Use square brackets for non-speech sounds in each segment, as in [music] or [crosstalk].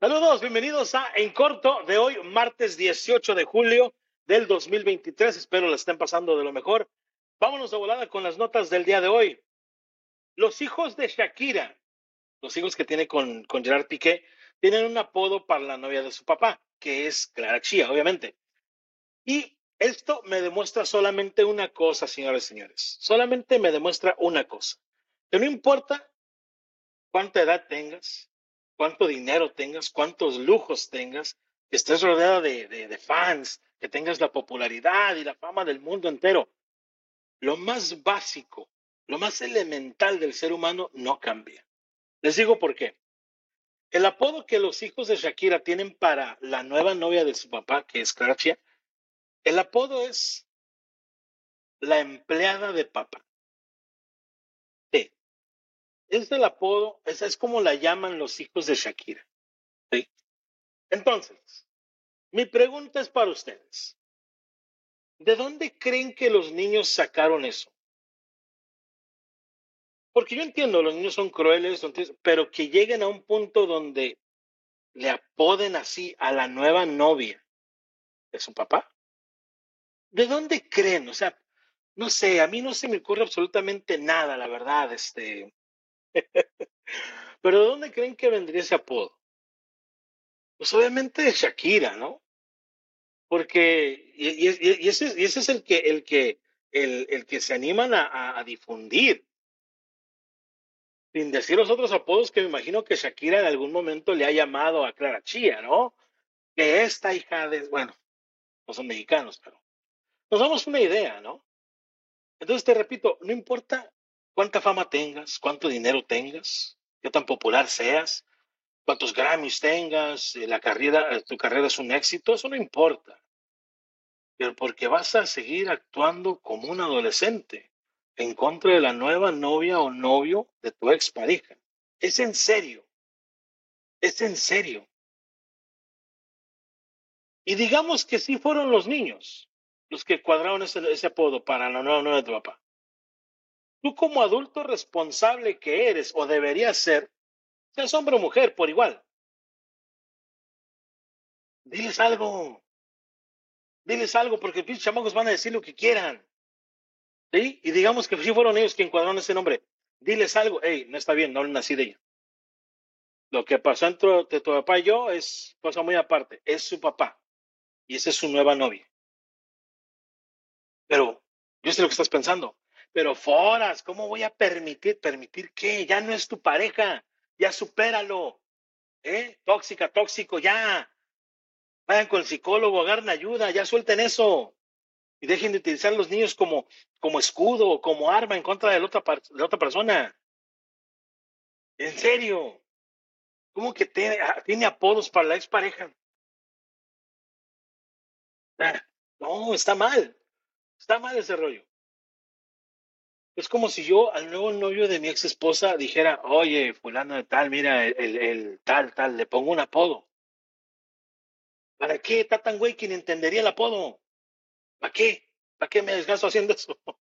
Saludos, bienvenidos a En Corto de hoy, martes 18 de julio del 2023. Espero la estén pasando de lo mejor. Vámonos de volada con las notas del día de hoy. Los hijos de Shakira, los hijos que tiene con, con Gerard Piqué, tienen un apodo para la novia de su papá, que es Clara Chia, obviamente. Y esto me demuestra solamente una cosa, señores y señores. Solamente me demuestra una cosa. Que no importa cuánta edad tengas, cuánto dinero tengas, cuántos lujos tengas, que estés rodeada de, fans, que tengas la popularidad y la fama del mundo entero. Lo más básico, lo más elemental del ser humano no cambia. Les digo por qué. El apodo que los hijos de Shakira tienen para la nueva novia de su papá, que es Clara Chia, el apodo es la empleada de papá. Es el apodo, esa es como la llaman los hijos de Shakira. ¿sí? Entonces, mi pregunta es para ustedes. ¿De dónde creen que los niños sacaron eso? Porque yo entiendo, los niños son crueles, pero que lleguen a un punto donde le apoden así a la nueva novia de su papá. ¿De dónde creen? O sea, no sé, a mí no se me ocurre absolutamente nada, la verdad, este. [laughs] pero ¿de dónde creen que vendría ese apodo? Pues obviamente Shakira, ¿no? Porque, y, ese, es el que, el que, el, el que se animan a difundir sin decir los otros apodos que me imagino que Shakira en algún momento le ha llamado a Clara Chía, ¿no? Que esta hija de, bueno, no son mexicanos, pero nos damos una idea, ¿no? Entonces te repito, no importa cuánta fama tengas, cuánto dinero tengas, qué tan popular seas, cuántos Grammys tengas, la carrera, tu carrera es un éxito, eso no importa. Pero porque vas a seguir actuando como un adolescente en contra de la nueva novia o novio de tu expareja. Es en serio. Es en serio. Y digamos que sí fueron los niños los que cuadraron ese, ese apodo para la nueva novia de tu papá. Tú como adulto responsable que eres o deberías ser, seas hombre o mujer por igual. Diles algo. Diles algo porque los chamacos van a decir lo que quieran. ¿Sí? Y digamos que sí fueron ellos quienes cuadraron ese nombre. Diles algo, hey, no está bien, no así de ella. Lo que pasó entre tu papá y yo es cosa muy aparte, es su papá y esa es su nueva novia. Pero yo sé lo que estás pensando, pero Foras, ¿cómo voy a permitir, permitir qué? Ya no es tu pareja, ya supéralo. ¿Eh? Tóxica, tóxico, ya. Vayan con el psicólogo, agarren ayuda, ya suelten eso y dejen de utilizar a los niños como, como escudo o como arma en contra de la otra, de otra persona. En serio. ¿Cómo que tiene, tiene apodos para la expareja? Ah, no, está mal. Está mal ese rollo. Es como si yo al nuevo novio de mi ex esposa dijera, oye, fulano de tal, mira, el, el, tal, tal, le pongo un apodo. ¿Para qué está tan güey quien entendería el apodo? ¿Para qué? ¿Para qué me desgasto haciendo eso? [laughs]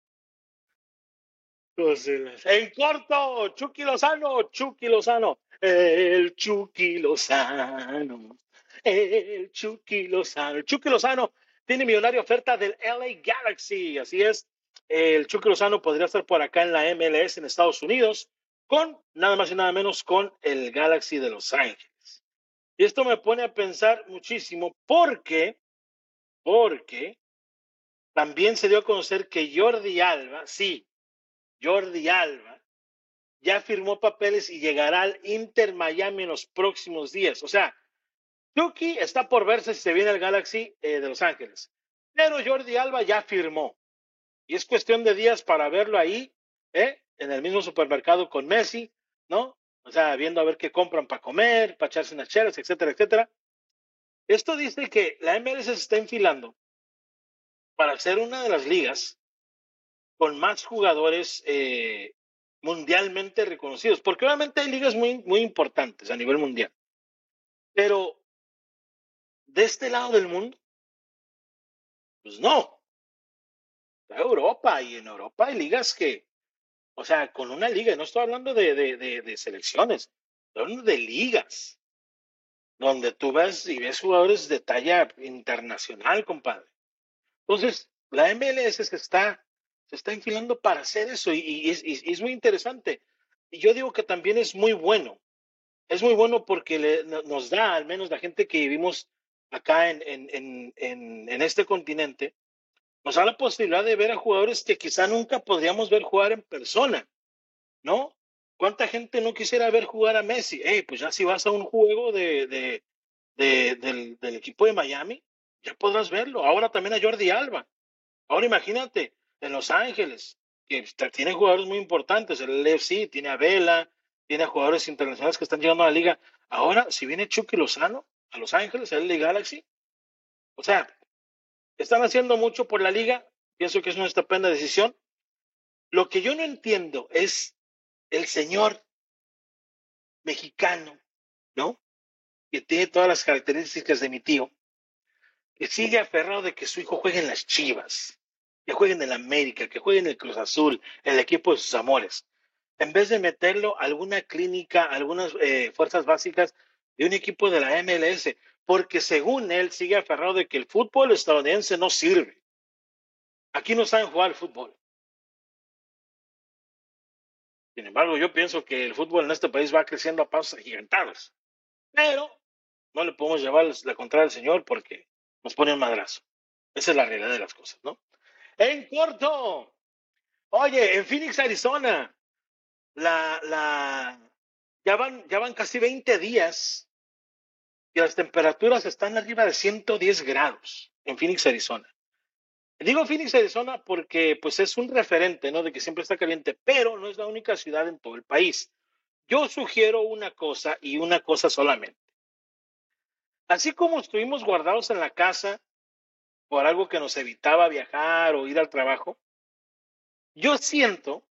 Entonces, en corto, Chucky Lozano, Chucky Lozano, el Chucky Lozano, el Chucky Lozano. El Chucky Lozano tiene millonaria oferta del LA Galaxy, así es. El Chucky Lozano podría estar por acá en la MLS en Estados Unidos con nada más y nada menos con el Galaxy de Los Ángeles. Y esto me pone a pensar muchísimo porque, porque también se dio a conocer que Jordi Alba, sí, Jordi Alba, ya firmó papeles y llegará al Inter Miami en los próximos días. O sea, Chucky está por verse si se viene al Galaxy eh, de Los Ángeles. Pero Jordi Alba ya firmó. Y es cuestión de días para verlo ahí, ¿eh? en el mismo supermercado con Messi, ¿no? O sea, viendo a ver qué compran para comer, para echarse unas chelas, etcétera, etcétera. Esto dice que la MLS se está enfilando para ser una de las ligas con más jugadores eh, mundialmente reconocidos, porque obviamente hay ligas muy, muy importantes a nivel mundial. Pero de este lado del mundo, pues no. Está Europa y en Europa hay ligas que, o sea, con una liga, no estoy hablando de, de, de, selecciones, estoy hablando de ligas. donde tú ves y ves jugadores de talla internacional, compadre. Entonces, la MLS se está, se está enfilando para hacer eso y, es, muy interesante. Y yo digo que también es muy bueno. Es muy bueno porque le, nos da, al menos la gente que vivimos acá en, en, en, en este continente, nos da la posibilidad de ver a jugadores que quizá nunca podríamos ver jugar en persona, ¿no? ¿Cuánta gente no quisiera ver jugar a Messi? Hey, pues ya si vas a un juego de, de, de del, del, equipo de Miami, ya podrás verlo. Ahora también a Jordi Alba. Ahora imagínate, en Los Ángeles, que tiene jugadores muy importantes, el LFC, tiene a Vela, tiene a jugadores internacionales que están llegando a la liga. Ahora, si viene Chucky Lozano a Los Ángeles, el LA Galaxy, o sea, están haciendo mucho por la liga, pienso que es una estupenda decisión. Lo que yo no entiendo es el señor mexicano, ¿no? Que tiene todas las características de mi tío, que sigue aferrado de que su hijo juegue en las Chivas, que juegue en el América, que juegue en el Cruz Azul, el equipo de sus amores, en vez de meterlo a alguna clínica, algunas eh, fuerzas básicas de un equipo de la MLS, porque según él sigue aferrado de que el fútbol estadounidense no sirve. Aquí no saben jugar el fútbol. Sin embargo, yo pienso que el fútbol en este país va creciendo a pasos agigantados. Pero no le podemos llevar la contraria al Señor porque nos pone un madrazo. Esa es la realidad de las cosas, ¿no? En corto, oye, en Phoenix, Arizona, la, la, ya van, ya van casi 20 días y las temperaturas están arriba de 110 grados en Phoenix, Arizona. Digo Phoenix, Arizona porque pues es un referente, ¿no? De que siempre está caliente, pero no es la única ciudad en todo el país. Yo sugiero una cosa y una cosa solamente. Así como estuvimos guardados en la casa por algo que nos evitaba viajar o ir al trabajo, yo siento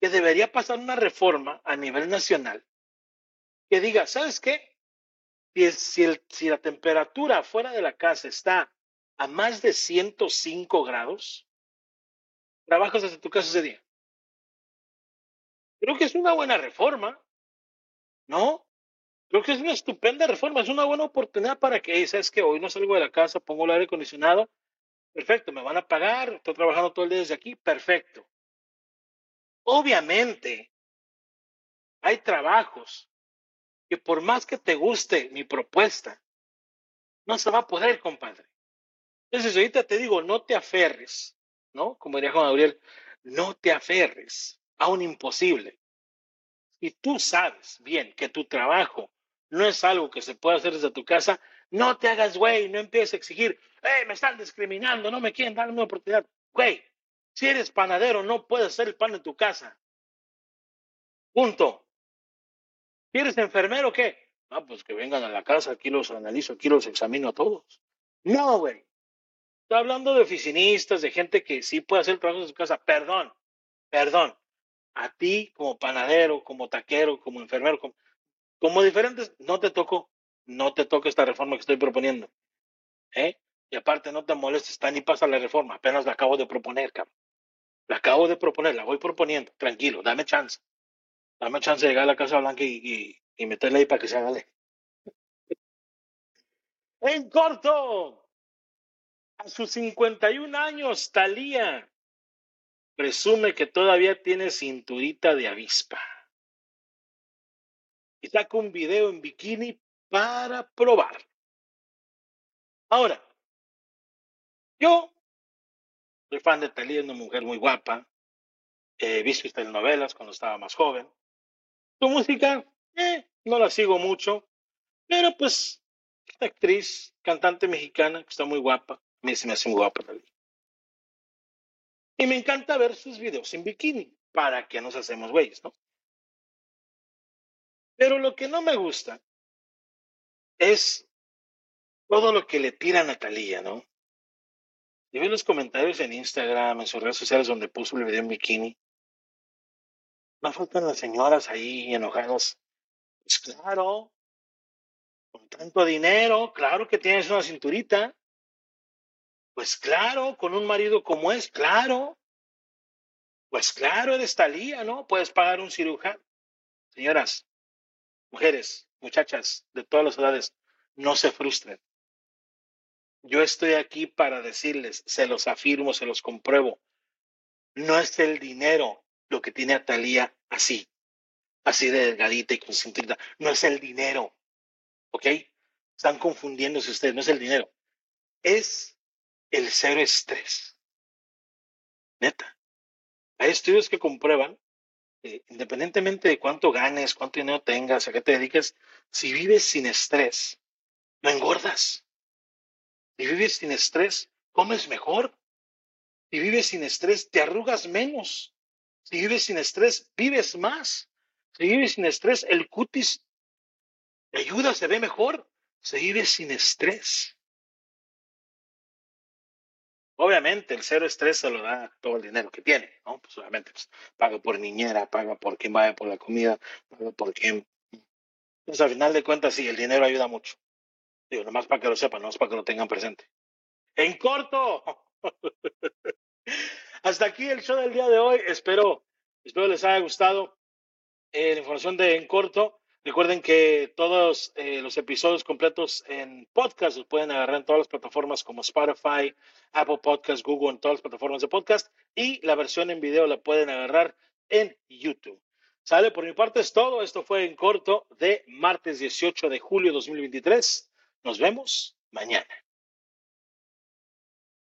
que debería pasar una reforma a nivel nacional que diga, ¿sabes qué? Si, la temperatura fuera de la casa está a más de 105 grados, trabajas desde tu casa ese día. Creo que es una buena reforma, ¿no? Creo que es una estupenda reforma, es una buena oportunidad para que, ¿sabes que Hoy no salgo de la casa, pongo el aire acondicionado, perfecto, me van a pagar, estoy trabajando todo el día desde aquí, perfecto. Obviamente, hay trabajos que por más que te guste mi propuesta, no se va a poder, compadre. Entonces, ahorita te digo, no te aferres, ¿no? Como diría Juan Gabriel, no te aferres a un imposible. Si tú sabes bien que tu trabajo no es algo que se puede hacer desde tu casa, no te hagas güey, no empieces a exigir, eh, me están discriminando, no me quieren dar una oportunidad. Güey, si eres panadero, no puedes hacer el pan en tu casa. Punto. ¿Quieres enfermero o qué? Ah, pues que vengan a la casa, aquí los analizo, aquí los examino a todos. No, güey. Estoy hablando de oficinistas, de gente que sí puede hacer trabajo en su casa. Perdón, perdón. A ti, como panadero, como taquero, como enfermero, como, diferentes, no te toco, no te toca esta reforma que estoy proponiendo. ¿Eh? Y aparte, no te molestes, está ni pasa la reforma, apenas la acabo de proponer, cabrón. La acabo de proponer, la voy proponiendo. Tranquilo, dame chance. Dame chance de llegar a la Casa Blanca y, y, meterle ahí para que se haga En corto, a sus 51 años, Talía presume que todavía tiene cinturita de avispa. Y saca un video en bikini para probar. Ahora, yo soy fan de Talía, una mujer muy guapa. He visto telenovelas cuando estaba más joven. Su música, eh, no la sigo mucho, pero pues, esta actriz, cantante mexicana, que está muy guapa, a mí se me hace muy guapa también. Y me encanta ver sus videos en bikini, para que nos hacemos güeyes, ¿no? Pero lo que no me gusta es todo lo que le tiran a Talía, ¿no? Yo vi los comentarios en Instagram, en sus redes sociales donde puso el video en bikini. No faltan las señoras ahí enojadas. Pues claro, con tanto dinero, claro que tienes una cinturita. Pues claro, con un marido como es, claro. Pues claro, eres talía, ¿no? Puedes pagar un cirujano. Señoras, mujeres, muchachas de todas las edades, no se frustren. Yo estoy aquí para decirles, se los afirmo, se los compruebo. No es el dinero lo que tiene a así, así de delgadita y concentrada. No es el dinero, ¿ok? Están confundiéndose ustedes, no es el dinero. Es el cero estrés. Neta. Hay estudios que comprueban, independientemente de cuánto ganes, cuánto dinero tengas, a qué te dediques, si vives sin estrés, no engordas. Si vives sin estrés, comes mejor. Si vives sin estrés, te arrugas menos. Si vives sin estrés, vives más. Si vives sin estrés, el cutis te ayuda, se ve mejor. Se vive sin estrés. Obviamente el cero estrés se lo da todo el dinero que tiene, ¿no? Pues obviamente pues, paga por niñera, paga por quien vaya por la comida, paga por quien... Pues al final de cuentas sí, el dinero ayuda mucho. Digo, nomás para que lo sepan, nomás para que lo tengan presente. En corto. [laughs] Hasta aquí el show del día de hoy. Espero, espero les haya gustado eh, la información de En corto. Recuerden que todos eh, los episodios completos en podcast los pueden agarrar en todas las plataformas como Spotify, Apple Podcast, Google, en todas las plataformas de podcast. Y la versión en video la pueden agarrar en YouTube. Sale, por mi parte es todo. Esto fue en corto de martes 18 de julio de 2023. Nos vemos mañana.